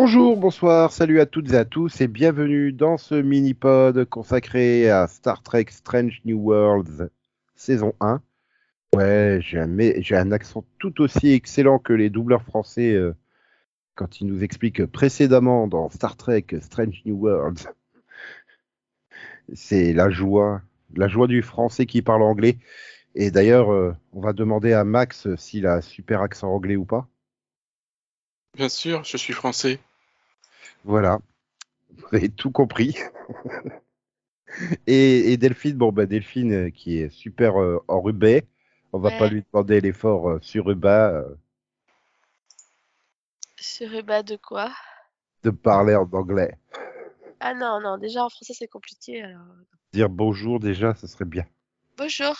Bonjour, bonsoir, salut à toutes et à tous et bienvenue dans ce mini-pod consacré à Star Trek Strange New Worlds saison 1. Ouais, j'ai un, j'ai un accent tout aussi excellent que les doubleurs français euh, quand ils nous expliquent précédemment dans Star Trek Strange New Worlds. C'est la joie, la joie du français qui parle anglais. Et d'ailleurs, euh, on va demander à Max s'il a super accent anglais ou pas. Bien sûr, je suis français. Voilà, vous avez tout compris. et, Delphine, bon bah Delphine euh, qui est super euh, en rubat, on va pas lui demander l'effort euh, sur rubat. Sur rubat de quoi? De parler en anglais. Ah non, non, déjà en français c'est compliqué. Alors... Dire bonjour déjà, ce serait bien. Bonjour.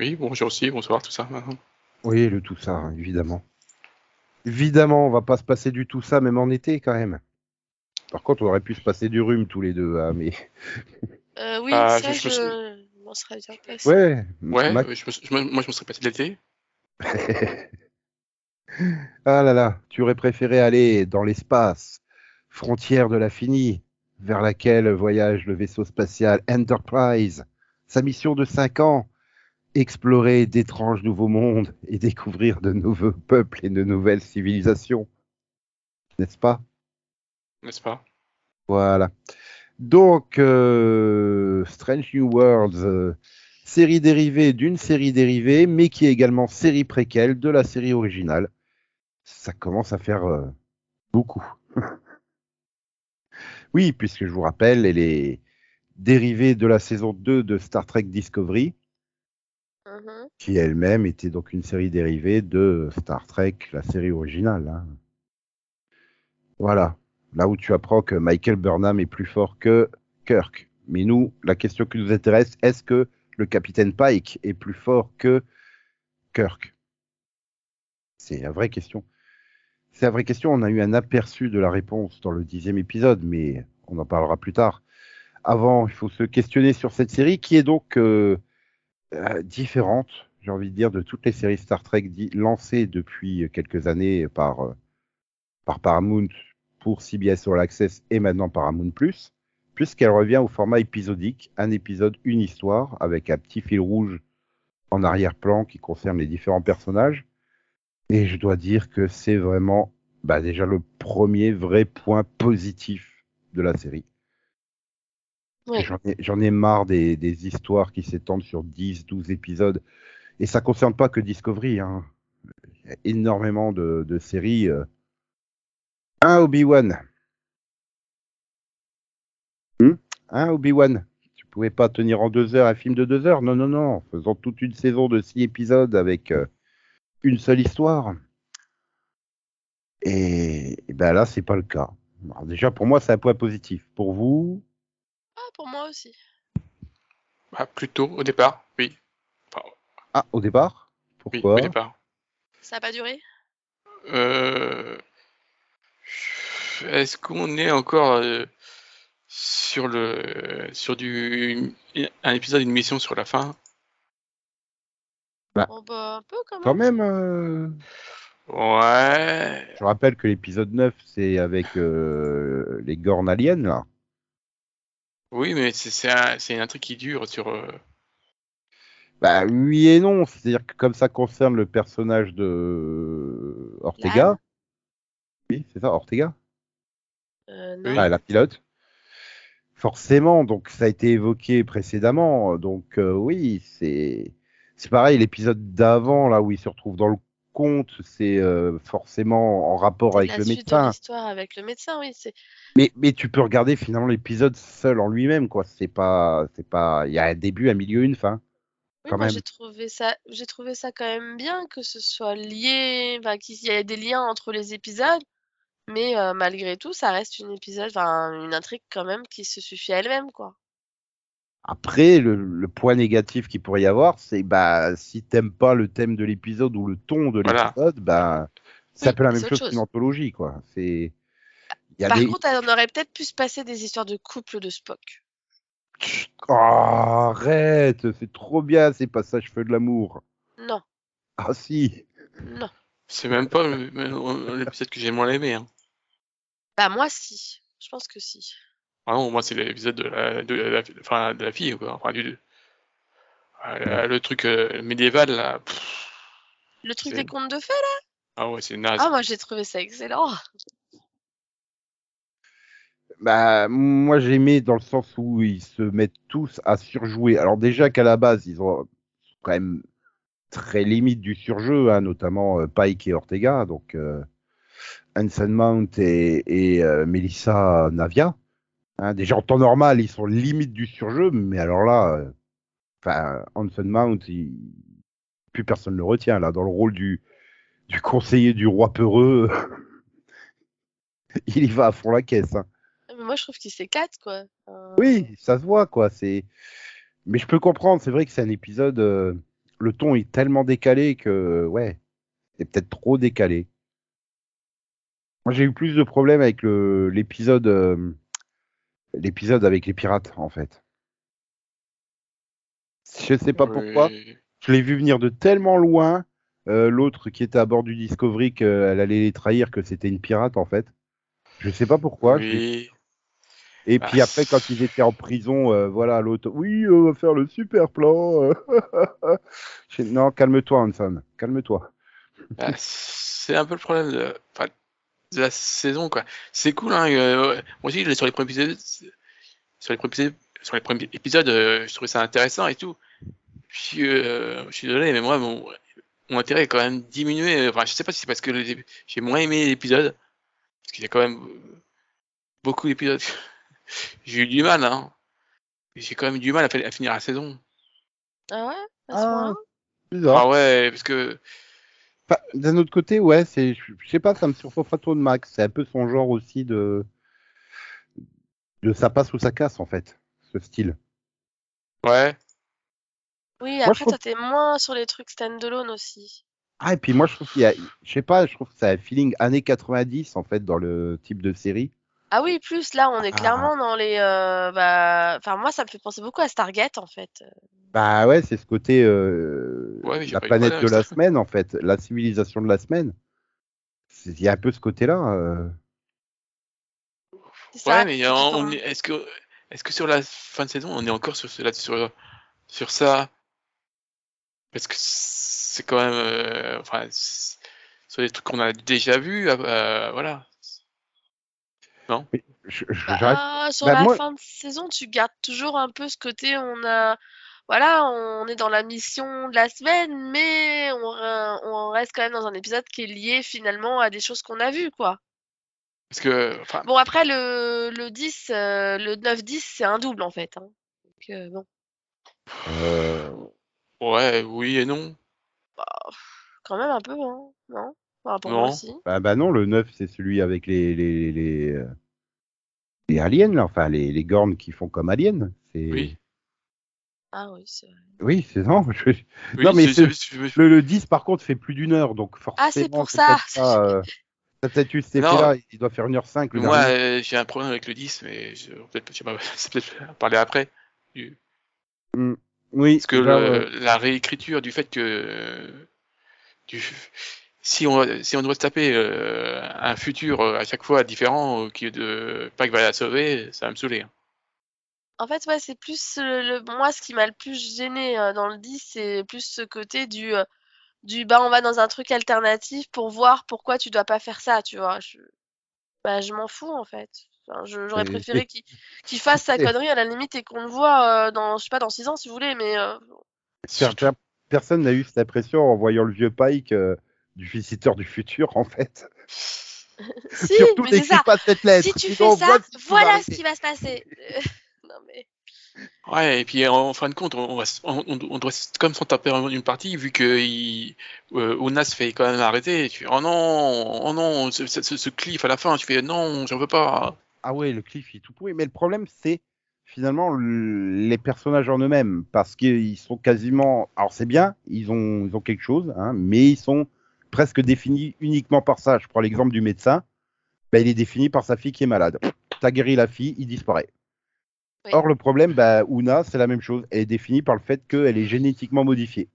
Oui, bonjour aussi, bonsoir, tout ça. Oui, le tout ça, évidemment. Évidemment, on va pas se passer du tout ça, même en été quand même. Par contre, on aurait pu se passer du rhume tous les deux, hein, mais. Euh, oui, ah, ça, je, je... m'en serais bien passé. Ouais, ouais moi je me serais passé de l'été. ah là là, tu aurais préféré aller dans l'espace, frontière de l'infini, vers laquelle voyage le vaisseau spatial Enterprise. Sa mission de 5 ans, explorer d'étranges nouveaux mondes et découvrir de nouveaux peuples et de nouvelles civilisations. N'est-ce pas? N'est-ce pas? Voilà. Donc, euh, Strange New Worlds, euh, série dérivée d'une série dérivée, mais qui est également série préquelle de la série originale. Ça commence à faire euh, beaucoup. oui, puisque je vous rappelle, elle est dérivée de la saison 2 de Star Trek Discovery, Mmh qui elle-même était donc une série dérivée de Star Trek, la série originale. Hein. Voilà, là où tu apprends que Michael Burnham est plus fort que Kirk. Mais nous, la question qui nous intéresse, est-ce que le capitaine Pike est plus fort que Kirk? C'est la vraie question. C'est la vraie question. On a eu un aperçu de la réponse dans le dixième épisode, mais on en parlera plus tard. Avant, il faut se questionner sur cette série qui est donc euh, euh, différente, j'ai envie de dire, de toutes les séries Star Trek lancées depuis quelques années par, euh, par Paramount pour CBS All Access et maintenant Paramount Plus, puisqu'elle revient au format épisodique, un épisode, une histoire, avec un petit fil rouge en arrière-plan qui concerne les différents personnages. Et je dois dire que c'est vraiment bah, déjà le premier vrai point positif de la série. J'en ai, marre des, histoires qui s'étendent sur 10, 12 épisodes. Et ça ne concerne pas que Discovery. Hein. Il y a énormément de, séries. Euh. Un Obi-Wan. Hmm? Un Obi-Wan. Tu pouvais pas tenir en deux heures un film de deux heures? Non, non, non. Faisant toute une saison de six épisodes avec euh, une seule histoire. Et, et ben là, c'est pas le cas. déjà, pour moi, c'est un point positif. Pour vous, pour moi aussi. Ah, plutôt, au départ, oui. ah, au départ? Pourquoi? Oui, au départ. Ça n'a pas duré? Euh... Est-ce qu'on est encore euh, sur le sur du un épisode, une mission sur la fin? Bah, oh, bah, un peu quand même. Euh, ouais. Je rappelle que l'épisode 9, c'est avec euh, les Gorn aliens, là. Oui, mais c'est un, une intrigue qui dure sur. Euh, bah oui et non, c'est-à-dire que comme ça concerne le personnage de Ortega. Oui, c'est ça, Ortega. Euh, non. Ah, la pilote. Forcément, donc ça a été évoqué précédemment, donc euh, oui, c'est c'est pareil. L'épisode d'avant, là où il se retrouve dans le compte, c'est euh, forcément en rapport avec le médecin. L'histoire avec le médecin, oui. Mais, mais tu peux regarder finalement l'épisode seul en lui-même, quoi. C'est pas, c'est pas, il y a un début, un milieu, une fin. Oui, moi j'ai trouvé ça, j'ai trouvé ça quand même bien que ce soit lié, enfin qu'il y ait des liens entre les épisodes, mais euh, malgré tout, ça reste une épisode, une intrigue quand même qui se suffit à elle-même, quoi. Après, le, point négatif qu'il pourrait y avoir, c'est bah si t'aimes pas le thème de l'épisode ou le ton de l'épisode, bah c'est un peu la même chose qu'une anthologie, quoi. C'est. Par contre, on aurait peut-être pu se passer des histoires de couple de Spock. Oh, arrête, c'est trop bien ces passages feux de l'amour. Non. Ah si. Non. C'est même pas le- le- l'épisode que j'ai moins aimé. Hein. Bah moi si, je pense que si. Vraiment, moi, c'est l'épisode de la, de, la, enfin, de la fille, quoi. Enfin, du, euh, le truc euh, médiéval, là. pff, Le truc des contes de fées ah ouais, c'est naze. Ah moi j'ai trouvé ça excellent. Bah, moi j'aimais dans le sens où ils se mettent tous à surjouer. Alors déjà qu'à la base, ils ont quand même très limite du surjeu, hein, notamment euh, Pike et Ortega, donc euh, Anson Mount et, et euh, Melissa Navia. Hein, déjà en temps normal, ils sont limite du surjeu, mais alors là, euh, enfin, Anson Mount, il- plus personne ne le retient là dans le rôle du, du conseiller du roi peureux. il y va à fond la caisse. Hein. Mais moi je trouve qu'il s'éclate quoi. Euh, Oui, ça se voit, quoi. C'est, mais je peux comprendre. C'est vrai que c'est un épisode. euh, Le ton est tellement décalé que, ouais, c'est peut-être trop décalé. Moi, j'ai eu plus de problèmes avec le l'épisode, euh, l'épisode avec les pirates, en fait. Je sais pas pourquoi. Je l'ai vu venir de tellement loin. euh, L'autre qui était à bord du Discovery, qu'elle allait les trahir, que c'était une pirate, en fait. Je sais pas pourquoi. Oui. Et Bah, puis après, quand ils étaient en prison, euh, voilà, l'autre, oui, on va faire le super plan. non, calme-toi, Hanson, calme-toi. Bah, c'est un peu le problème de, enfin, de la saison, quoi. C'est cool, hein. euh, moi aussi, sur les premiers épisodes, sur les premiers épisodes, sur les premiers épisodes, euh, je trouvais ça intéressant et tout. Puis, euh, je suis désolé, mais moi, mon, mon intérêt est quand même diminué. Enfin, je sais pas si c'est parce que les- j'ai moins aimé l'épisode, parce qu'il y a quand même beaucoup d'épisodes. j'ai eu du mal, hein. J'ai quand même eu du mal à, finir la saison. Ah ouais? À ce Ah. Ah ouais, parce que Enfin, D'un autre côté, ouais, c'est, je je sais pas, ça me surprend pas trop de Max. C'est un peu son genre aussi de, de ça passe ou ça casse en fait, ce style. ouais. Oui, après trouve- toi t'es moins sur les trucs standalone aussi. Ah, et puis moi, je trouve qu'il y a, je sais pas, je trouve que ça a un feeling années 90 en fait dans le type de série. Ah oui, plus là on est Ah. clairement dans les euh, bah enfin moi ça me fait penser beaucoup à Stargate en fait. Bah ouais, c'est ce côté euh, Ouais, mais la planète de la semaine en fait, la civilisation de la semaine. Il y a un peu ce côté-là. euh. Ouais, mais est- est-ce que, est-ce que sur la fin de saison, on est encore sur, là, sur, sur ça? Parce que c'est quand même, euh, enfin, sur des trucs qu'on a déjà vus, euh, voilà. Je- je- j'arrête- Bah, sur Bah, la moi- fin de saison, tu gardes toujours un peu ce côté, on a, voilà, on est dans la mission de la semaine, mais on, re- on reste quand même dans un épisode qui est lié finalement à des choses qu'on a vues, quoi. Parce que, Bon, après, le, le 10, euh, le 9-10, c'est un double, en fait. hein. Donc, euh, bon, euh, ouais, oui et non. quand même un peu, hein, non? Enfin, pour Non. moi aussi. bah, bah non, le 9, c'est celui avec les, les, les, euh, les aliens, là, enfin les, les gornes qui font comme aliens. C'est... Oui. Ah oui, c'est vrai. Oui, c'est non. je- Oui, Non, mais c'est- c'est- c'est- Le, le 10, par contre, fait plus d'une heure, donc forcément. Ah, c'est pour c'est ça. pas, euh, peut-être eu cet Non. effet-là, il doit faire 1h05. Le Moi, dernier. euh, j'ai un problème avec le 10, mais je, peut-être, je sais pas, c'est peut-être parler après. Du- oui, Parce que là, le- ouais. la réécriture du fait que du, si on si on doit se taper euh, un futur euh, à chaque fois différent euh, qui est de pas que va la sauver, ça va me saouler. hein. En fait, ouais, c'est plus le, le- moi ce qui m'a le plus gêné euh, dans le 10, c'est plus ce côté du euh, du bah on va dans un truc alternatif pour voir pourquoi tu dois pas faire ça, tu vois. Je, bah je m'en fous en fait. Enfin, je- j'aurais Et- préféré qu'il qu'il fasse sa et- connerie à la limite et qu'on le voit euh, dans je sais pas dans 6 ans si vous voulez, mais euh, n'a eu cette impression en voyant le vieux Pike euh, du visiteur du futur, en fait. si, Surtout, mais c'est n'écris ça. pas cette lettre. Si tu sinon fais on ça, voit ce qui va voilà arriver. ce qui va se passer. Non mais Ouais, et puis en fin de compte, on, s- on, on- on doit comme s'en taper une partie vu que il, euh, Ona se fait quand même arrêter. Et tu fais oh non, oh non, ce, ce, ce cliff à la fin, tu fais non, j'en veux pas. Ah ouais, le cliff il est tout pourri. Mais le problème, c'est finalement le- les personnages en eux-mêmes. Parce qu'ils sont quasiment. Alors c'est bien, ils ont, ils ont quelque chose, hein, mais ils sont presque définis uniquement par ça. Je prends l'exemple du médecin. Ben, il est défini par sa fille qui est malade. T'as guéri la fille, il disparaît. Oui. Or, le problème, bah, Una, c'est la même chose. Elle est définie par le fait qu'elle est génétiquement modifiée.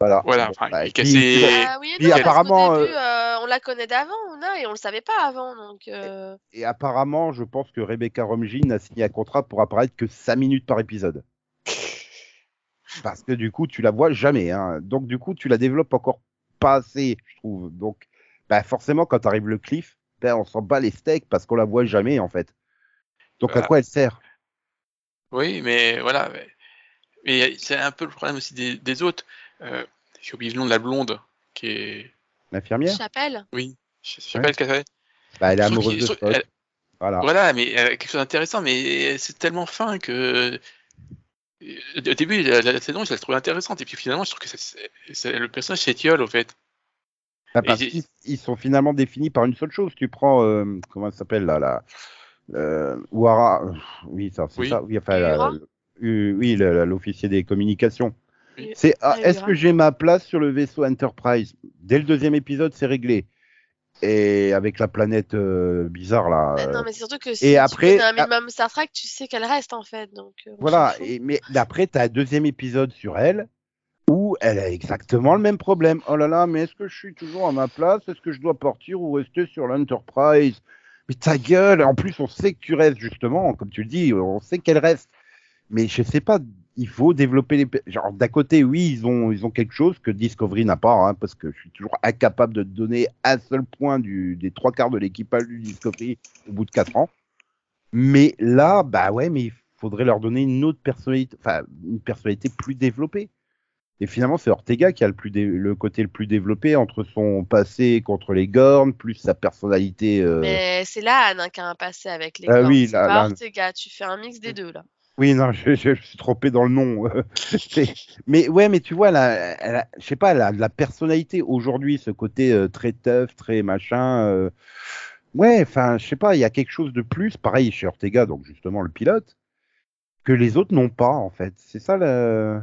Voilà. Voilà, enfin, bah, il puis- cassait- Et- Ah oui, non, apparemment, début, euh, on la connaît d'avant, Ouna, et on le savait pas avant, donc. euh, Et apparemment, je pense que Rebecca Romijn n'a signé un contrat pour apparaître que 5 minutes par épisode. Parce que du coup, tu la vois jamais. Hein. Donc du coup, tu la développes encore pas assez, je trouve. Donc, bah, forcément, quand arrive le cliff, ben, on s'en bat les steaks parce qu'on la voit jamais, en fait. Donc à Voilà. quoi elle sert? Oui, mais voilà. Mais, c'est un peu le problème aussi des, des autres. Euh, J'ai oublié le nom de la blonde, qui est. L'infirmière? Chapelle? Oui, je je sais pas le cas. bah, Elle est amoureuse de Spock. elle- Voilà. Voilà, mais elle a quelque chose d'intéressant, mais c'est tellement fin que. Au début la, la saison, je la trouvais intéressante, et puis finalement, je trouve que le personnage s'étiole, au fait. Bah, parce ils sont finalement définis par une seule chose. Tu prends, euh, comment elle s'appelle là, la, euh, Ouara, euh, oui, ça, c'est Oui. ça, oui, enfin, la- Uhura euh, oui, la- l'officier des communications. Oui. C'est, ah, Ah, est-ce que j'ai ma place sur le vaisseau Enterprise? Dès le deuxième épisode, c'est réglé. Et avec la planète euh, bizarre là. Bah, euh, non, mais c'est surtout que si et tu après- un minimum Star Trek, tu sais qu'elle reste en fait. Donc, euh, on Voilà, et, mais d'après, tu as un deuxième épisode sur elle où elle a exactement le même problème. Oh là là, mais est-ce que je suis toujours à ma place? Est-ce que je dois partir ou rester sur l'Enterprise? Mais ta gueule En plus, on sait que tu restes, justement, comme tu le dis, on sait qu'elle reste. Mais je sais pas, il faut développer les. Genre, d'un côté, oui, ils ont, quelque chose que Discovery n'a pas, hein, parce que je suis toujours incapable de donner un seul point des trois quarts de l'équipage du Discovery au bout de quatre ans. Mais là, bah ouais, mais il faudrait leur donner une autre personnalité, enfin, une personnalité plus développée. Et finalement, c'est Ortega qui a le, plus le côté le plus développé entre son passé contre les Gorn, plus sa personnalité. euh, Mais c'est là Anne hein, qui a un passé avec les Ah corps. oui, c'est là- Ortega, tu fais un mix des deux là. Oui, non, je, je- je suis trompé dans le nom. Mais ouais, mais tu vois, elle a, elle a- je sais pas, elle a de la personnalité aujourd'hui, ce côté euh, très tough, très machin. euh, Ouais, enfin, je sais pas, il y a quelque chose de plus, pareil chez Ortega, donc justement le pilote, que les autres n'ont pas en fait. C'est ça le.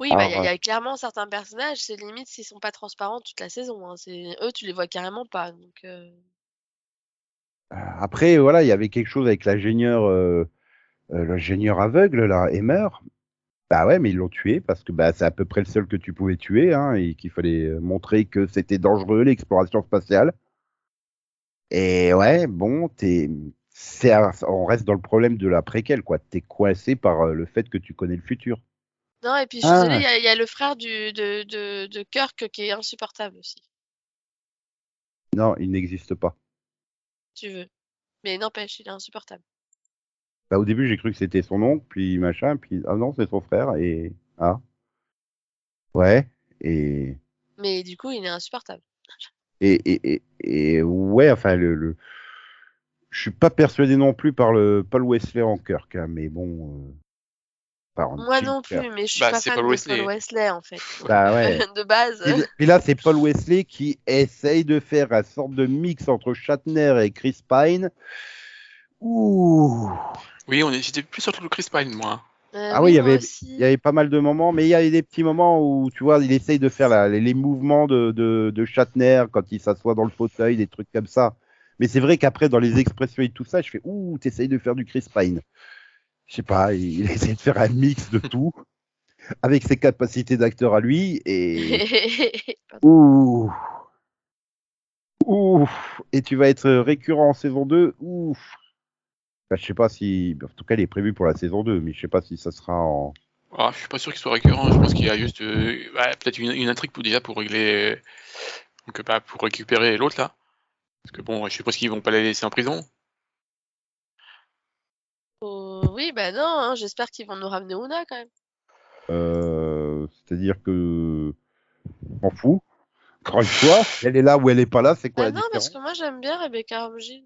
Oui, bah, il y, a- il y a clairement certains personnages, c'est limite s'ils sont pas transparents toute la saison. hein. C'est eux, tu les vois carrément pas. Donc, euh, Après, voilà, il y avait quelque chose avec l'ingénieur, euh, euh, l'ingénieur aveugle là, Emmer. Bah ouais, mais ils l'ont tué parce que bah, c'est à peu près le seul que tu pouvais tuer hein, et qu'il fallait montrer que c'était dangereux l'exploration spatiale. Et ouais, bon, t'es, on reste dans le problème de la préquelle, quoi. T'es coincé par le fait que tu connais le futur. Non, et puis je suis Ah. désolée, il y a- il y, a le frère du, de, de, de Kirk qui est insupportable aussi, Non, il n'existe pas. tu veux. Mais n'empêche, il est insupportable. Bah, au début, j'ai cru que c'était son oncle, puis machin, puis ah non, c'est son frère, et ah. Ouais, et. Mais du coup, il est insupportable. Et, et, et, et ouais, enfin, le, le... je suis pas persuadé non plus par le Paul Wesley en Kirk, hein, mais bon. euh, Moi Jim non plus, mais je suis Bah, pas fan Paul de Wesley. Paul Wesley en fait. Bah ouais. de base. Et, là, c'est Paul Wesley qui essaye de faire une sorte de mix entre Shatner et Chris Pine. Ouh, Oui, on est- j'étais plus sur le Chris Pine, moi. Euh, Ah oui, il y avait- aussi. il y avait pas mal de moments, mais il y avait des petits moments où, tu vois, il essaye de faire la- les, les mouvements de, de, de Shatner quand il s'assoit dans le fauteuil, des trucs comme ça. Mais c'est vrai qu'après, dans les expressions et tout ça, je fais Ouh, t'essayes de faire du Chris Pine. Je sais pas, il, essaie de faire un mix de tout, avec ses capacités d'acteur à lui, et. Ouh. Ouf. Et tu vas être récurrent en saison 2. Ouf. Bah, je sais pas si. En tout cas, il est prévu pour la saison 2, mais je sais pas si ça sera en. Ah, je suis pas sûr qu'il soit récurrent. Je pense qu'il y a juste euh, ouais, peut-être une, une intrigue pour déjà pour régler, euh, donc bah, pour récupérer l'autre là. Parce que bon, je suppose qu'ils vont pas la laisser en prison. Oh, oui, bah non, hein, j'espère qu'ils vont nous ramener Una quand même. Euh, C'est-à-dire que. M'en fous. Encore une fois, elle est là ou elle est pas là, c'est quoi la non, parce que moi j'aime bien Rebecca Romijn.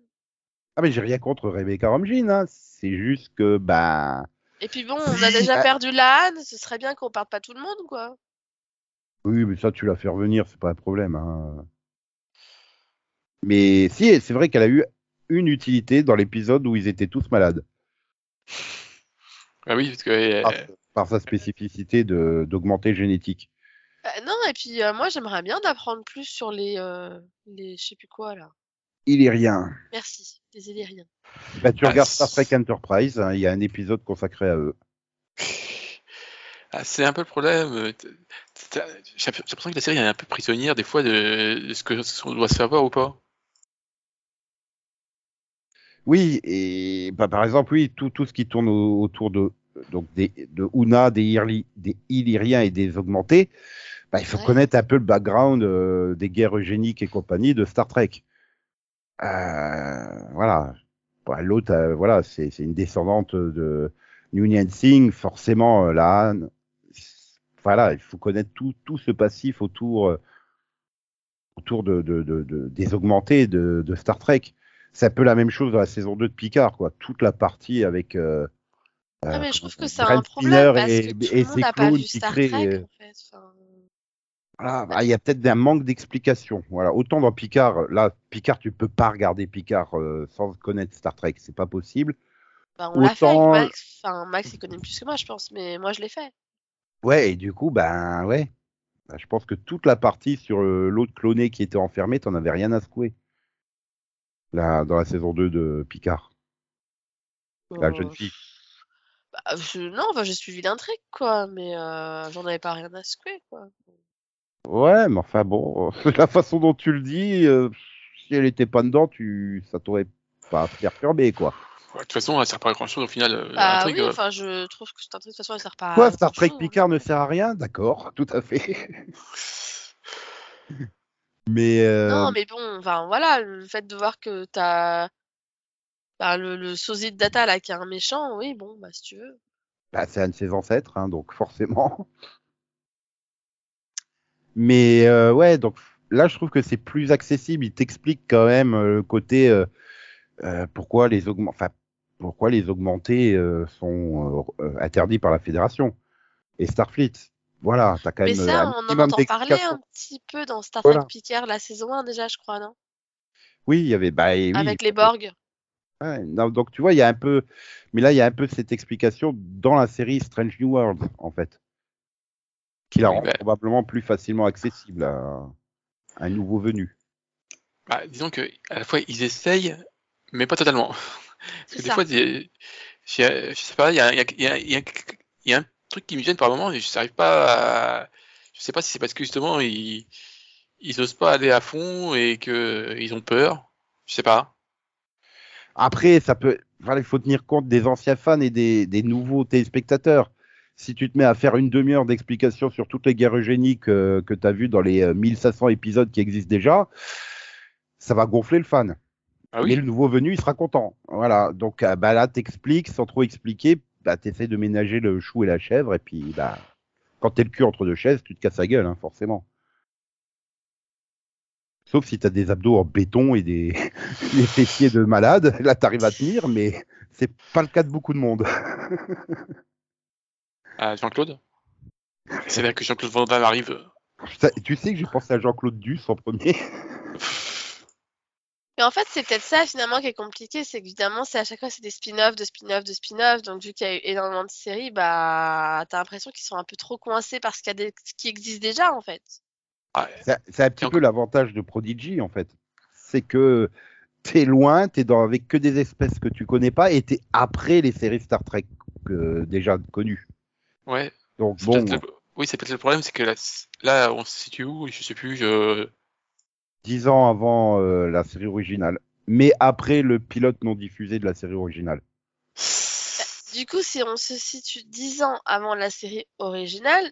Ah, mais j'ai rien contre Rebecca Romijn, hein. C'est juste que, bah. Et puis bon, on a déjà ah. perdu la ce serait bien qu'on perde pas tout le monde, quoi. Oui, mais ça, tu l'as fait revenir, c'est pas un problème. Hein. Mais si, c'est vrai qu'elle a eu une utilité dans l'épisode où ils étaient tous malades. Ah oui, parce que euh, Par, par sa spécificité de d'augmenter génétique. Bah non, et puis euh, moi j'aimerais bien d'apprendre plus sur les, euh, les je sais plus quoi là. Il est rien. Merci, les Illériens. Bah, tu Ah, regardes Star Trek Enterprise, hein, il y a un épisode consacré à eux. Ah, c'est un peu le problème. euh, J'ai l'impression que la série est un peu prisonnière des fois de, de ce que ce qu'on doit savoir ou pas. Oui, et bah, par exemple, oui, tout, tout ce qui tourne au- autour de, donc des, de Una, des, Irli, des Illyriens et des Augmentés, bah, il faut Ouais. connaître un peu le background euh, des guerres eugéniques et compagnie de Star Trek. Euh, voilà. Bah, L'autre, euh, voilà, c'est c'est une descendante de Nguyen Singh, forcément, euh, la Han. Voilà, il faut connaître tout, tout ce passif autour, euh, autour de, de, de, de- des augmentés de, de Star Trek. C'est un peu la même chose dans la saison 2 de Picard, quoi. Toute la partie avec. Euh, Ah, mais je trouve que c'est un problème parce et, que tout et le monde n'a pas vu Star Trek, euh, en fait. Enfin, Voilà, bah, il y a peut-être un manque d'explication. Voilà, autant dans Picard, là, Picard, tu peux pas regarder Picard euh, sans connaître Star Trek, c'est pas possible. bah, on l'a fait avec Max. Enfin, Max, il connaît plus que moi, je pense, mais moi, je l'ai fait. Ouais, et du coup, ben ouais, Bah, je pense que toute la partie sur euh, l'autre cloné qui était enfermé, t'en avais rien à secouer. Là, dans la saison 2 de Picard, la Euh, jeune fille. bah, je- Non, enfin, j'ai suivi l'intrigue, quoi, mais euh, j'en avais pas rien à secouer, quoi. Ouais, mais enfin bon, la façon dont tu le dis, euh, si elle était pas dedans, tu, ça t'aurait pas perturbé, quoi. Ouais, De toute façon, elle sert pas à grand chose au final. l'intrigue, oui, euh, enfin, je trouve que cette intrigue, de toute façon, elle sert pas à Quoi, Star Trek grand-chose, Picard hein. ne sert à rien? D'accord, tout à fait. mais, euh, Non, mais bon, enfin, voilà, le fait de voir que t'as bah, le, le sosie de Data, là, qui est un méchant, oui, bon, bah, si tu veux. bah, c'est un de ses ancêtres, hein, donc forcément. Mais euh, ouais, donc là, je trouve que c'est plus accessible. Il t'explique quand même euh, le côté euh, pourquoi les augment... enfin, pourquoi les augmentés sont interdits par la Fédération et Starfleet. Voilà, t'as quand Mais même euh, ça, un on en entend parler un petit peu dans Star Trek Voilà. Picard, la saison 1 déjà, je crois, non? Oui, il y avait bah, oui, Avec les Borg. Ouais, non, donc tu vois, il y a un peu, mais là il y a un peu cette explication dans la série Strange New World en fait, qui la Oui, rend bah. probablement plus facilement accessible à, à un nouveau venu. bah, disons que à la fois ils essayent, mais pas totalement. Parce que des ça. fois, des- je, je sais pas, il y a, il y, a, il y, a, il y a- il y a un truc qui me gêne par moment je n'arrive pas à... Je sais pas si c'est parce que justement ils ils osent pas aller à fond et que ils ont peur. Je sais pas. Après, ça peut, il faut tenir compte des anciens fans et des, des nouveaux téléspectateurs. Si tu te mets à faire une demi-heure d'explication sur toutes les guerres eugéniques euh, que tu as vues dans les euh, 1500 épisodes qui existent déjà, ça va gonfler le fan. Ah Mais le nouveau venu, il sera content. Voilà. Donc euh, bah, là, t'expliques sans trop expliquer. Bah, t'essaies de ménager le chou et la chèvre. Et puis, bah, quand t'es le cul entre deux chaises, tu te casses la gueule, hein, forcément. Sauf si t'as des abdos en béton et des, des fessiers de malade. Là, t'arrives à tenir, mais c'est pas le cas de beaucoup de monde. Jean-Claude? C'est bien que Jean-Claude Van Damme arrive. Putain, tu sais que j'ai pensé à Jean-Claude Duss en premier. Mais en fait, c'est peut-être ça finalement qui est compliqué, c'est qu'évidemment, c'est à chaque fois c'est des spin-offs, de spin-offs, de spin-offs. Donc vu qu'il y a eu énormément de séries, bah t'as l'impression qu'ils sont un peu trop coincés par ce, qu'il y a des... qui existe déjà en fait. Ah, C'est c'est un petit Et peu l'avantage de Prodigy, en fait. C'est que t'es loin, t'es dans avec que des espèces que tu connais pas, et t'es après les séries Star Trek euh, déjà connues. ouais. Donc bon, le- Oui, c'est peut-être le problème, c'est que là, là, on se situe où Je sais plus. Je... dix ans avant euh, la série originale, mais après le pilote non diffusé de la série originale. Du coup, si on se situe 10 ans avant la série originale,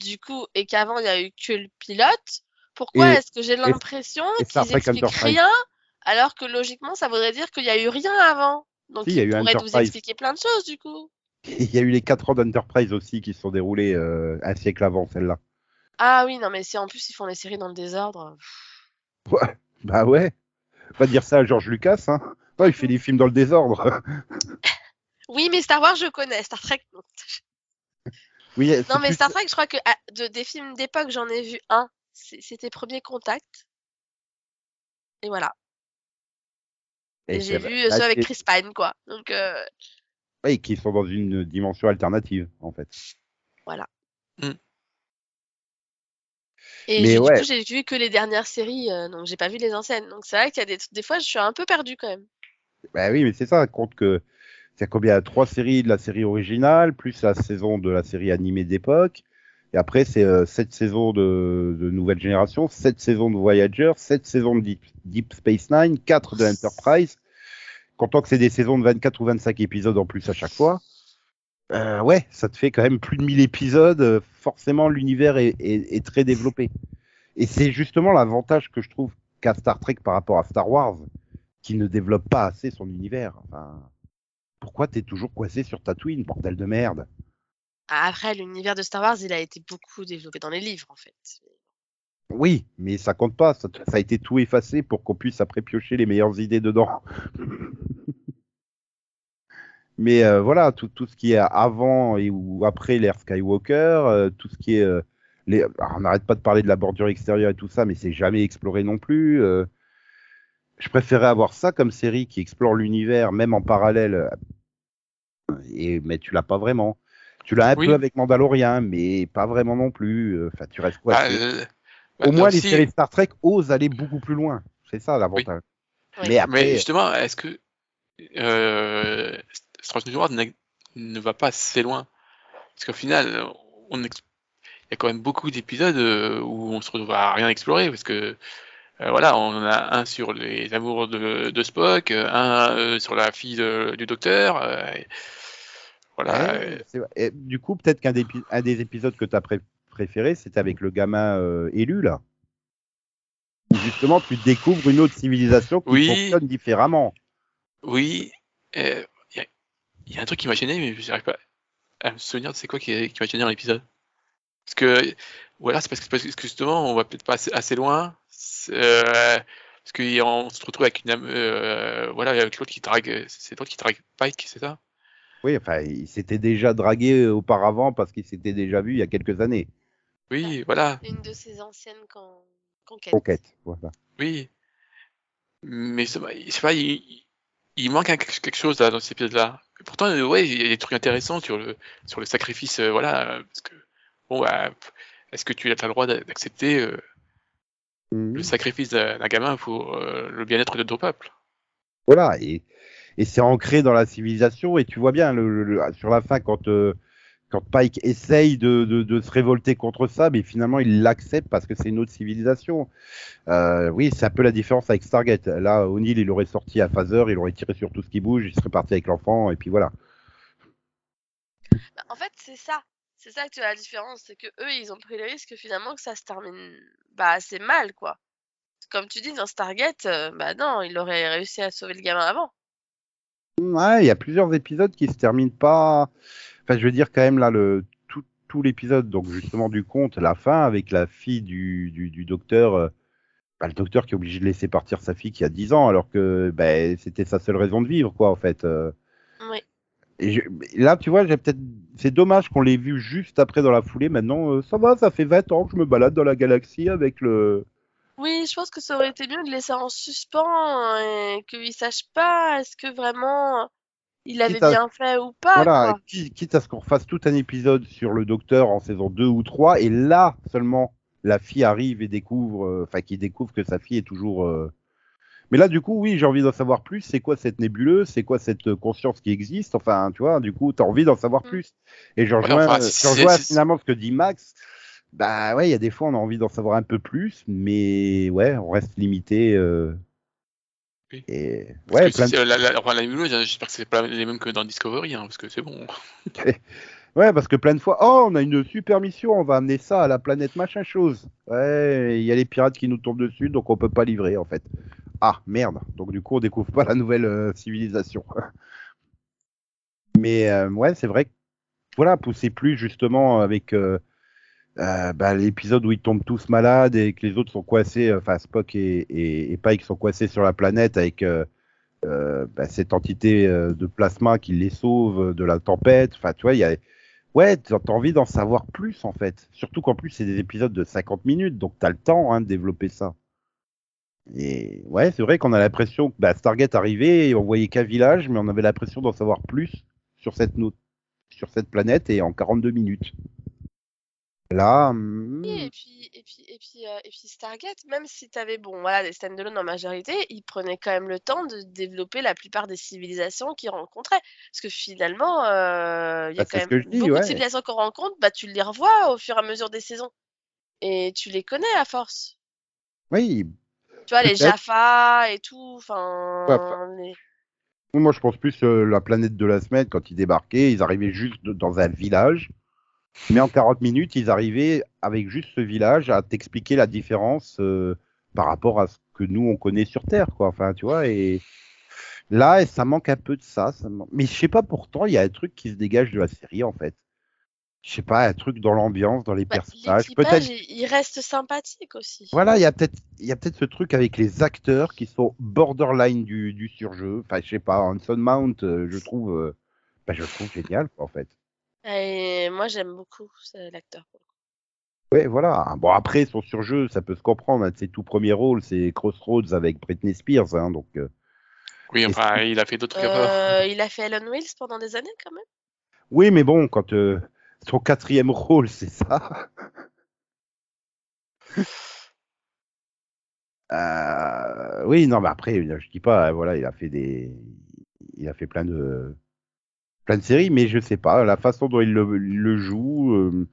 du coup, et qu'avant il y a eu que le pilote, pourquoi est-ce que j'ai l'impression qu'ils Trek expliquent Enterprise. rien alors que logiquement ça voudrait dire qu'il y a eu rien avant? Donc Si, il y a ils eu nous expliquer plein de choses du coup. Il y a eu les quatre ans d'Enterprise aussi qui se sont déroulés euh, un siècle avant celle-là. Ah oui, non mais si en plus ils font les séries dans le désordre. Ouais, bah ouais. Pas dire ça à George Lucas, hein. Non, il fait des films dans le désordre. Oui, mais Star Wars je connais, Star Trek non. oui, c'est Non mais plus- Star Trek, je crois que ah, de, des films d'époque j'en ai vu un. C'est- C'était Premier Contact. Et voilà. Et, j'ai c'est- vu euh, bah, ceux avec c'est- Chris Pine quoi. Donc euh, Oui, qui sont dans une dimension alternative, en fait. Et Mais ouais. du coup, j'ai vu que les dernières séries, euh, donc j'ai pas vu les anciennes. Donc c'est vrai qu'il y a des, des fois, je suis un peu perdue quand même. Bah oui, mais c'est ça, compte que C'est combien Trois séries de la série originale, plus la saison de la série animée d'époque. Et après, c'est euh, sept saisons de, de nouvelle génération, sept saisons de Voyager, sept saisons de Deep, Deep Space Nine, quatre de Enterprise. Content que c'est des saisons de 24 ou 25 épisodes en plus à chaque fois. Euh, ouais, ça te fait quand même plus de 1000 épisodes. euh, Forcément, l'univers est, est- est très développé. Et c'est justement l'avantage que je trouve qu'a Star Trek par rapport à Star Wars, qui ne développe pas assez son univers. Enfin, pourquoi t'es toujours coincé sur Tatooine, bordel de merde? Après, l'univers de Star Wars, il a été beaucoup développé dans les livres, en fait. Oui, mais ça compte pas. Ça, ça a été tout effacé pour qu'on puisse après piocher les meilleures idées dedans. mais euh, voilà, tout, tout ce qui est avant et ou après l'ère Skywalker, euh, tout ce qui est euh, les, alors, on n'arrête pas de parler de la bordure extérieure et tout ça, mais c'est jamais exploré non plus. euh. je préférais avoir ça comme série qui explore l'univers, même en parallèle. Et mais tu l'as pas vraiment. Tu l'as un Oui. peu avec Mandalorian, mais pas vraiment non plus. Enfin, tu restes quoi Ah, euh, bah, Au moins, les séries Star Trek osent aller beaucoup plus loin. C'est ça l'avantage. Oui. Mais après, Mais justement, est-ce que euh, Star Wars n'a- ne va pas assez loin Parce qu'au final, on il y a quand même beaucoup d'épisodes euh, où on se retrouve à rien explorer parce que euh, voilà, on en a un sur les amours de, de Spock, un euh, sur la fille de- du docteur. euh, voilà. ouais, c'est. Et du coup, peut-être qu'un des, un des épisodes que tu as préféré, c'était avec le gamin élu, là. Où justement, tu découvres une autre civilisation qui Oui. fonctionne différemment. Oui, il y, a, un truc qui m'a gêné, mais j'arrive pas à me souvenir de c'est quoi qui, qui m'a gêné dans l'épisode. Parce que, alors c'est parce que, parce que justement, on va peut-être pas assez, assez loin. euh, parce qu'on se retrouve avec une âme, euh, voilà, avec l'autre qui drague, c'est l'autre qui drague Pike, c'est ça? Oui, enfin, il s'était déjà dragué auparavant parce qu'il s'était déjà vu il y a quelques années. Oui, voilà, Une de ses anciennes con- conquêtes. Conquête, voilà. oui. Mais c'est- je sais pas, il, il manque quelque chose là, dans cet épisode-là. Pourtant, euh, ouais, il y a des trucs intéressants sur le, sur le sacrifice, euh, voilà, euh, parce que, bon, bah, est-ce que tu as le droit d'a- d'accepter euh, Mhm. le sacrifice d'un gamin pour euh, le bien-être de ton peuple? Voilà, et, et c'est ancré dans la civilisation. Et tu vois bien, le, sur la fin, quand, quand Pike essaye de, de, de se révolter contre ça, mais finalement, il l'accepte parce que c'est une autre civilisation. Euh, oui, c'est un peu la différence avec Stargate. Là, O'Neill, il aurait sorti à Phaser, il aurait tiré sur tout ce qui bouge, il serait parti avec l'enfant, et puis voilà. Bah, En fait, c'est ça. C'est ça que tu as la différence. C'est que eux, ils ont pris le risque finalement que ça se termine bah, assez mal, quoi. Comme tu dis, dans Stargate, euh, bah non, il aurait réussi à sauver le gamin avant. Ouais, il y a plusieurs épisodes qui se terminent pas. Enfin, je veux dire quand même là le tout, tout l'épisode, donc justement du conte, la fin avec la fille du, du, du docteur, euh, bah, le docteur qui est obligé de laisser partir sa fille qui a 10 ans alors que bah, c'était sa seule raison de vivre quoi en fait. euh. Oui. Et je- là, tu vois, j'ai peut-être. C'est dommage qu'on l'ait vu juste après dans la foulée. Maintenant, euh, ça va, ça fait 20 ans que je me balade dans la galaxie avec le. Oui, je pense que ça aurait été mieux de laisser en suspens et qu'il sache pas est-ce que vraiment il avait à- bien fait ou pas, voilà, quoi. quitte à ce qu'on refasse tout un épisode sur le docteur en saison 2 ou 3, et là seulement la fille arrive et découvre, euh, enfin, qui découvre que sa fille est toujours. euh, Mais là, du coup, oui, j'ai envie d'en savoir plus. C'est quoi cette nébuleuse? C'est quoi cette euh, conscience qui existe? Enfin, tu vois, du coup, t'as envie d'en savoir Mm. plus. Et je rejoins, enfin, je rejoins finalement ce que dit Max. Bah ouais, il y a des fois, on a envie d'en savoir un peu plus, mais ouais, on reste limité. euh, Oui. Et ouais, que plein de la, la, enfin, la nébuleuse, hein, j'espère que c'est pas les mêmes que dans Discovery, hein, parce que c'est bon. Ouais, parce que plein de fois, oh, on a une super mission, on va amener ça à la planète machin chose. Ouais, il y a les pirates qui nous tombent dessus, donc on peut pas livrer en fait. Ah, merde. Donc du coup, on découvre pas la nouvelle euh, civilisation. Mais euh, ouais, c'est vrai que voilà, pousser plus justement avec euh, euh, bah, l'épisode où ils tombent tous malades et que les autres sont coincés, euh, enfin Spock et, Pike sont coincés sur la planète avec euh, bah, cette entité de plasma qui les sauve de la tempête. Enfin, tu vois, il y a Ouais, t'as envie d'en savoir plus en fait. Surtout qu'en plus c'est des épisodes de 50 minutes, donc t'as le temps hein, de développer ça. Et ouais, c'est vrai qu'on a l'impression que bah, Stargate arrivait et on voyait qu'un village, mais on avait l'impression d'en savoir plus sur cette, no- sur cette planète et en 42 minutes. Là, hmm, et puis, et puis, et puis, euh, et puis Stargate, même si t'avais, bon, voilà, des stand-alone en majorité, ils prenaient quand même le temps de développer la plupart des civilisations qu'ils rencontraient. Parce que finalement, euh, il y a bah, quand même dis, beaucoup de civilisations qu'on rencontre, bah, tu les revois au fur et à mesure des saisons. Et tu les connais à force. Oui, Tu vois, les. Jaffa et tout, enfin, les- moi je pense plus euh, la planète de la semaine quand ils débarquaient, ils arrivaient juste dans un village, mais en 40 minutes ils arrivaient avec juste ce village à t'expliquer la différence euh, par rapport à ce que nous on connaît sur Terre, quoi. Enfin, tu vois, et là ça manque un peu de ça, mais je sais pas pourtant il y a un truc qui se dégage de la série en fait. Je sais pas, un truc dans l'ambiance, dans les bah, personnages, peut-être il, reste sympathique aussi. Voilà, il y a peut-être il y a peut-être ce truc avec les acteurs qui sont borderline du, du surjeu. Enfin, je sais pas, Hanson Mount, euh, je trouve euh, bah, je le trouve génial quoi, en fait. Et moi, j'aime beaucoup c'est l'acteur. Ouais, voilà. Bon après son surjeu, ça peut se comprendre, hein, ses tout premiers rôles, c'est Crossroads avec Britney Spears hein, donc euh, Oui, enfin, il a fait d'autres. Euh, il a fait Ellen Wills pendant des années quand même. Oui, mais bon, quand euh, son quatrième rôle, c'est ça. Euh, oui, non, mais après, je dis pas, voilà, il a fait des, il a fait plein de, plein de séries, mais je sais pas, la façon dont il le, il le joue, euh,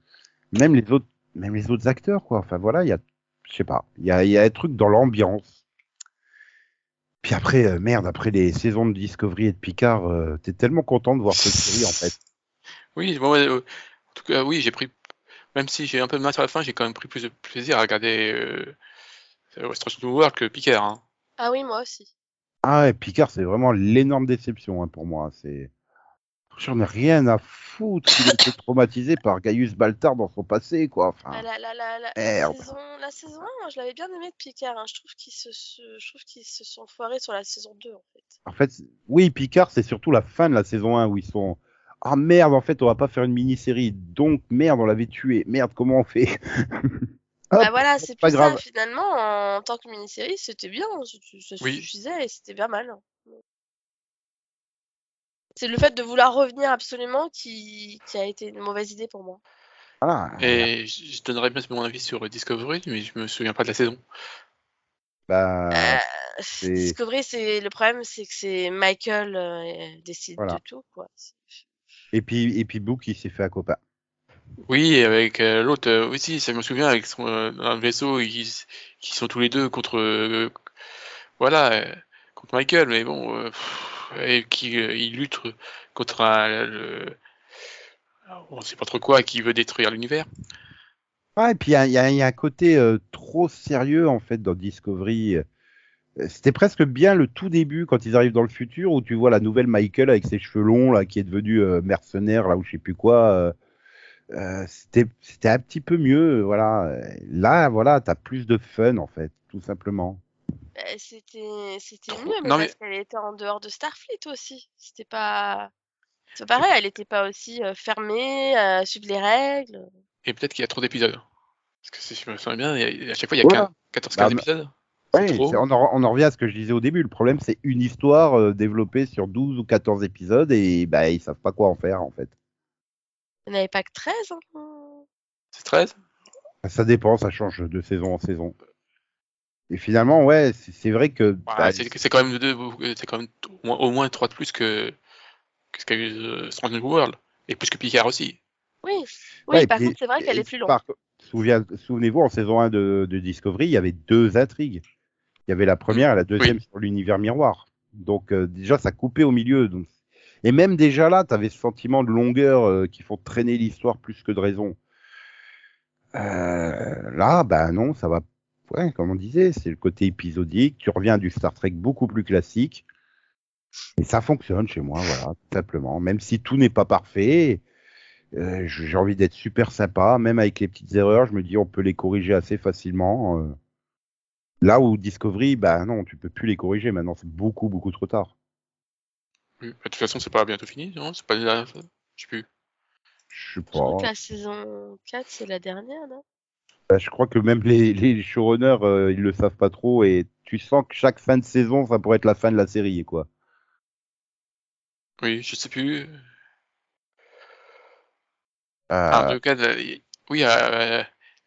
même les autres, même les autres acteurs, quoi. Enfin voilà, il y a, je sais pas, il y a, il y a un truc dans l'ambiance. Puis après, euh, merde, après les saisons de Discovery et de Picard, euh, t'es tellement content de voir cette série en fait. Oui, bon, euh, en tout cas, oui, j'ai pris, même si j'ai un peu de mal sur la fin, j'ai quand même pris plus de plaisir à regarder euh, Westeros New World que Picard. Hein. Ah oui, moi aussi. Ah ouais, Picard, c'est vraiment l'énorme déception hein, pour moi. C'est, j'en ai rien à foutre qu'il ait été traumatisé par Gaius Baltar dans son passé, quoi. Enfin, Ah, la, la, la, la, la merde. saison, la saison 1, moi, je l'avais bien aimé de Picard. hein. Je trouve qu'ils se, je trouve qu'ils se sont foirés sur la saison 2 en fait. en fait, oui, Picard, c'est surtout la fin de la saison 1 où ils sont. Ah merde, en fait, on va pas faire une mini-série. Donc, merde, on l'avait tué. Merde, comment on fait? Hop, bah voilà, c'est pas plus ça. grave. Finalement, en tant que mini-série, c'était bien. Ça, ça Oui. suffisait et c'était bien mal. C'est le fait de vouloir revenir absolument qui, qui a été une mauvaise idée pour moi. Voilà. Et je je donnerais bien mon avis sur Discovery, mais je me souviens pas de la saison. Bah, Euh, Discovery, c'est le problème, c'est que c'est Michael euh, décide Voilà. de tout quoi. Et puis, et puis Book, il s'est fait un copain. Oui, avec euh, l'autre euh, aussi, ça je me souviens avec son euh, le vaisseau, ils, qui sont tous les deux contre euh, voilà euh, contre Michael, mais bon, euh, pff, et qui euh, il lutte contre un, le, on sait pas trop quoi, qui veut détruire l'univers. Ouais, et puis il y a, un côté euh, trop sérieux en fait dans Discovery. C'était presque bien le tout début quand ils arrivent dans le futur où tu vois la nouvelle Michael avec ses cheveux longs là qui est devenu euh, mercenaire là ou je sais plus quoi. c'était c'était un petit peu mieux voilà. Là voilà t'as plus de fun en fait tout simplement. Bah, c'était c'était mieux, mais non, mais- parce qu'elle était en dehors de Starfleet aussi. C'était pas. C'est pareil, elle était pas aussi euh, fermée, à suivre les règles. Et peut-être qu'il y a trop d'épisodes. Parce que si je me souviens bien, a- à chaque fois il y a Voilà. 14-15 Bah, bah, épisodes. Ouais, on, en, on en revient à ce que je disais au début. Le problème c'est une histoire euh, développée sur 12 ou 14 épisodes et bah ils savent pas quoi en faire en fait. Il n'y en avait pas que 13. Hein. C'est 13 Ça dépend, ça change de saison en saison. Et finalement, ouais, c'est vrai que Ouais, bah, c'est quand même deux, c'est quand même au moins, au moins 3 de plus que, que ce qu'a eu euh, Strange New World. Et plus que Picard aussi. Oui, oui ouais, et par puis- contre, c'est vrai qu'elle est plus longue. Souvenez-vous, en saison 1 de, de Discovery, il y avait deux intrigues. Il y avait la première et la deuxième sur l'univers miroir. Donc euh, déjà, ça coupait au milieu. Donc... Et même déjà là, tu avais ce sentiment de longueur euh, qui font traîner l'histoire plus que de raison. Euh, là, bah non, ça va. Ouais, comme on disait, c'est le côté épisodique. Tu reviens du Star Trek beaucoup plus classique. Et ça fonctionne chez moi, voilà, tout simplement. Même si tout n'est pas parfait, euh, j'ai envie d'être super sympa, même avec les petites erreurs, je me dis on peut les corriger assez facilement. euh. Là où Discovery, bah non, tu peux plus les corriger maintenant, c'est beaucoup beaucoup trop tard. Oui. De toute façon, c'est pas bientôt fini, non? C'est pas la... Je sais plus. Je sais Je crois que pas. la saison 4, c'est la dernière, non? Bah, je crois que même les, les showrunners, euh, ils le savent pas trop et tu sens que chaque fin de saison, ça pourrait être la fin de la série, quoi. Oui, je sais plus. Euh, Ah, en tout cas, Oui, euh,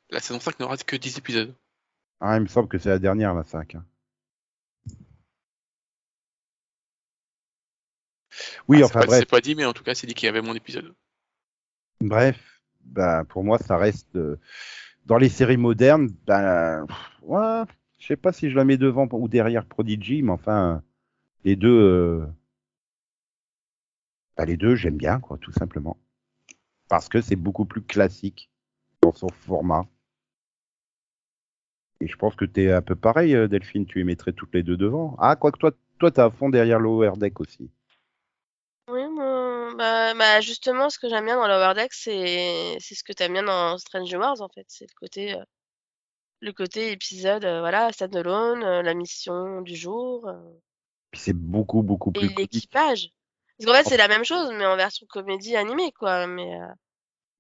la saison 5 n'aura que 10 épisodes. Ah, il me semble que c'est la dernière, la 5. hein. Oui, Ah, enfin c'est pas, bref. c'est pas dit, mais en tout cas, c'est dit qu'il y avait mon épisode. Bref, bah, pour moi, ça reste euh, dans les séries modernes. Ben, ouais, je sais pas si je la mets devant ou derrière Prodigy, mais enfin, les deux, euh, bah, les deux, j'aime bien, quoi, tout simplement, parce que c'est beaucoup plus classique dans son format. Et je pense que t'es un peu pareil, euh, Delphine. Tu les mettrais toutes les deux devant. Ah, quoique toi, toi, t'es à fond derrière Lower Deck aussi. Bah, bah, justement, ce que j'aime bien dans Lower Deck, c'est c'est ce que t'aimes bien dans Strange Wars, en fait. C'est le côté, euh, le côté épisode, euh, voilà, standalone, euh, la mission du jour, euh, Puis c'est beaucoup, beaucoup et plus comique. l'équipage. Parce qu'en fait, c'est la même chose, mais en version comédie animée, quoi. Mais, euh,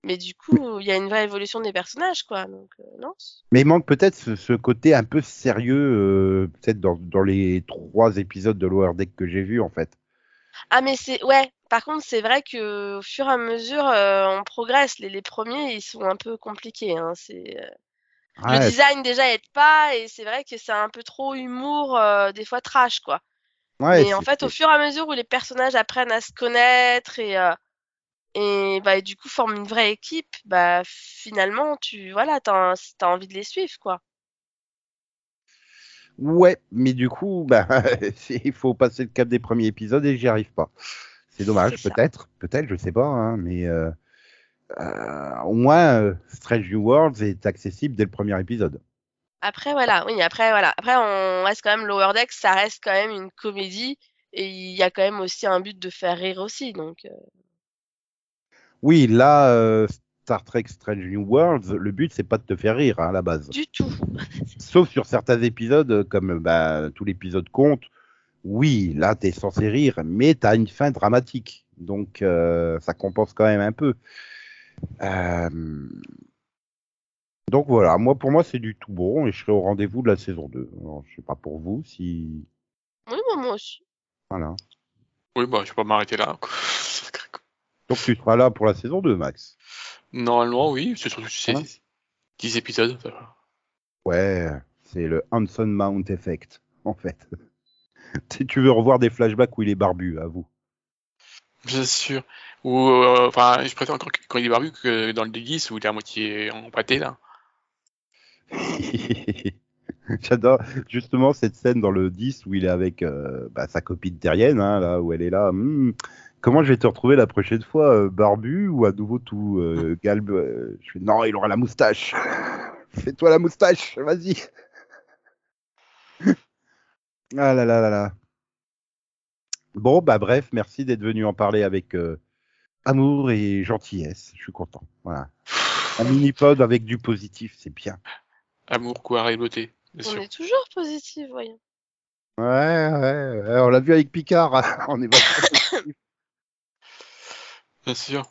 mais du coup, il y a une vraie évolution des personnages, quoi. Donc, euh, non. c'est- Mais il manque peut-être ce, ce côté un peu sérieux, euh, peut-être dans, dans les trois épisodes de Lower Deck que j'ai vus, en fait. Ah, mais c'est, ouais. Par contre, c'est vrai que au fur et à mesure, euh, on progresse. Les, les premiers, ils sont un peu compliqués, hein. C'est, euh, le design déjà aide pas, et c'est vrai que c'est un peu trop humour, euh, des fois trash, quoi. ouais, Mais en fait, au fur et à mesure où les personnages apprennent à se connaître et, euh, et, bah, et du coup forment une vraie équipe, bah, finalement, tu voilà, t'as, t'as envie de les suivre, quoi. ouais, mais du coup, bah, il faut passer le cap des premiers épisodes et j'y arrive pas. C'est dommage, peut-être, peut-être, je sais pas, hein, mais euh, euh, au moins, euh, Strange New Worlds est accessible dès le premier épisode. Après, voilà, oui, après, voilà. Après, on reste quand même Lower Deck, ça reste quand même une comédie et il y a quand même aussi un but de faire rire aussi, donc. Oui, là, Star Trek Strange New Worlds, le but, c'est pas de te faire rire hein, à la base. du tout. Sauf sur certains épisodes, comme bah, tout l'épisode compte. Oui, là, t'es censé rire, mais t'as une fin dramatique. Donc, euh, ça compense quand même un peu. Euh, Donc voilà, moi pour moi c'est du tout bon et je serai au rendez-vous de la saison 2. Alors, je sais pas pour vous si Oui, moi, moi aussi. voilà. Oui, bah, je vais pas m'arrêter là. Donc tu seras là pour la saison 2 Max. Normalement, oui, c'est surtout c'est Voilà. 10 épisodes. ça va. Ouais, c'est le Hanson Mount Effect en fait. Tu veux revoir des flashbacks où il est barbu, à vous. Bien sûr. Ou, euh, enfin, je préfère encore quand il est barbu que dans le 10 où il est à moitié empâté, là. J'adore justement cette scène dans le 10 où il est avec euh, bah, sa copine terrienne, hein, là où elle est là. Hmm, comment je vais te retrouver la prochaine fois, euh, barbu ou à nouveau tout euh, galbe Je fais non, il aura la moustache. Fais-toi la moustache, vas-y. Ah là là là là. Bon bah bref, merci d'être venu en parler avec euh, amour et gentillesse. Je suis content. Voilà. Un mini-pod avec du positif, c'est bien. Amour, couard et beauté, bien On sûr. est toujours positif, voyons. Ouais, ouais, ouais, on l'a vu avec Picard. on est vachement- Bien sûr.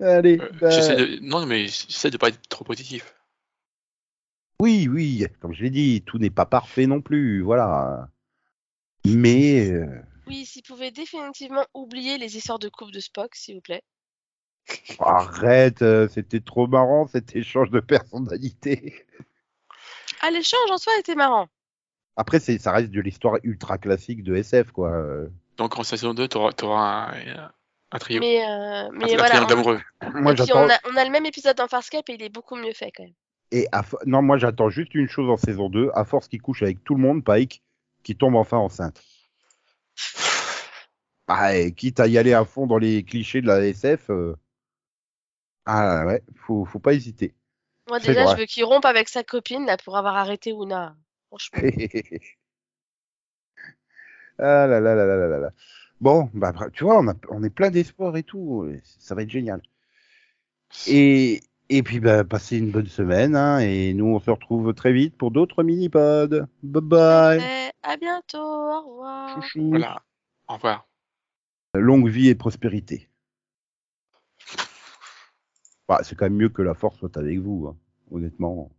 Allez, Euh, bah, de... Non, mais j'essaie de pas être trop positif. Oui, oui, comme je l'ai dit, tout n'est pas parfait non plus, voilà. Mais euh, Oui, s'il pouvait définitivement oublier les histoires de couple de Spock, s'il vous plaît. arrête, euh, c'était trop marrant cet échange de personnalité. Ah, l'échange en soi était marrant. Après, ça reste de l'histoire ultra classique de SF, quoi. euh. Donc en saison 2, t'auras auras un, un trio. Mais, euh, un, mais un voilà. triangle on- d'amoureux. On a le même épisode dans Farscape et il est beaucoup mieux fait quand même. Et à non, moi, j'attends juste une chose en saison 2, à force qu'il couche avec tout le monde, Pike, qui tombe enfin enceinte. Ah, et quitte à y aller à fond dans les clichés de la SF. euh, Ah ouais, faut, faut pas hésiter. Moi déjà, vrai. je veux qu'il rompe avec sa copine là pour avoir arrêté Una. Franchement. ah là là là là là là. Bon, bah, tu vois, on, a, on est plein d'espoir et tout. Ça va être génial. Et, et puis, bah, passez une bonne semaine. Hein, et nous, on se retrouve très vite pour d'autres mini-pods. Bye bye. Eh, à bientôt, au revoir. Chouchou. Voilà. Au revoir. Longue vie et prospérité. Bah, c'est quand même mieux que la force soit avec vous, hein, honnêtement.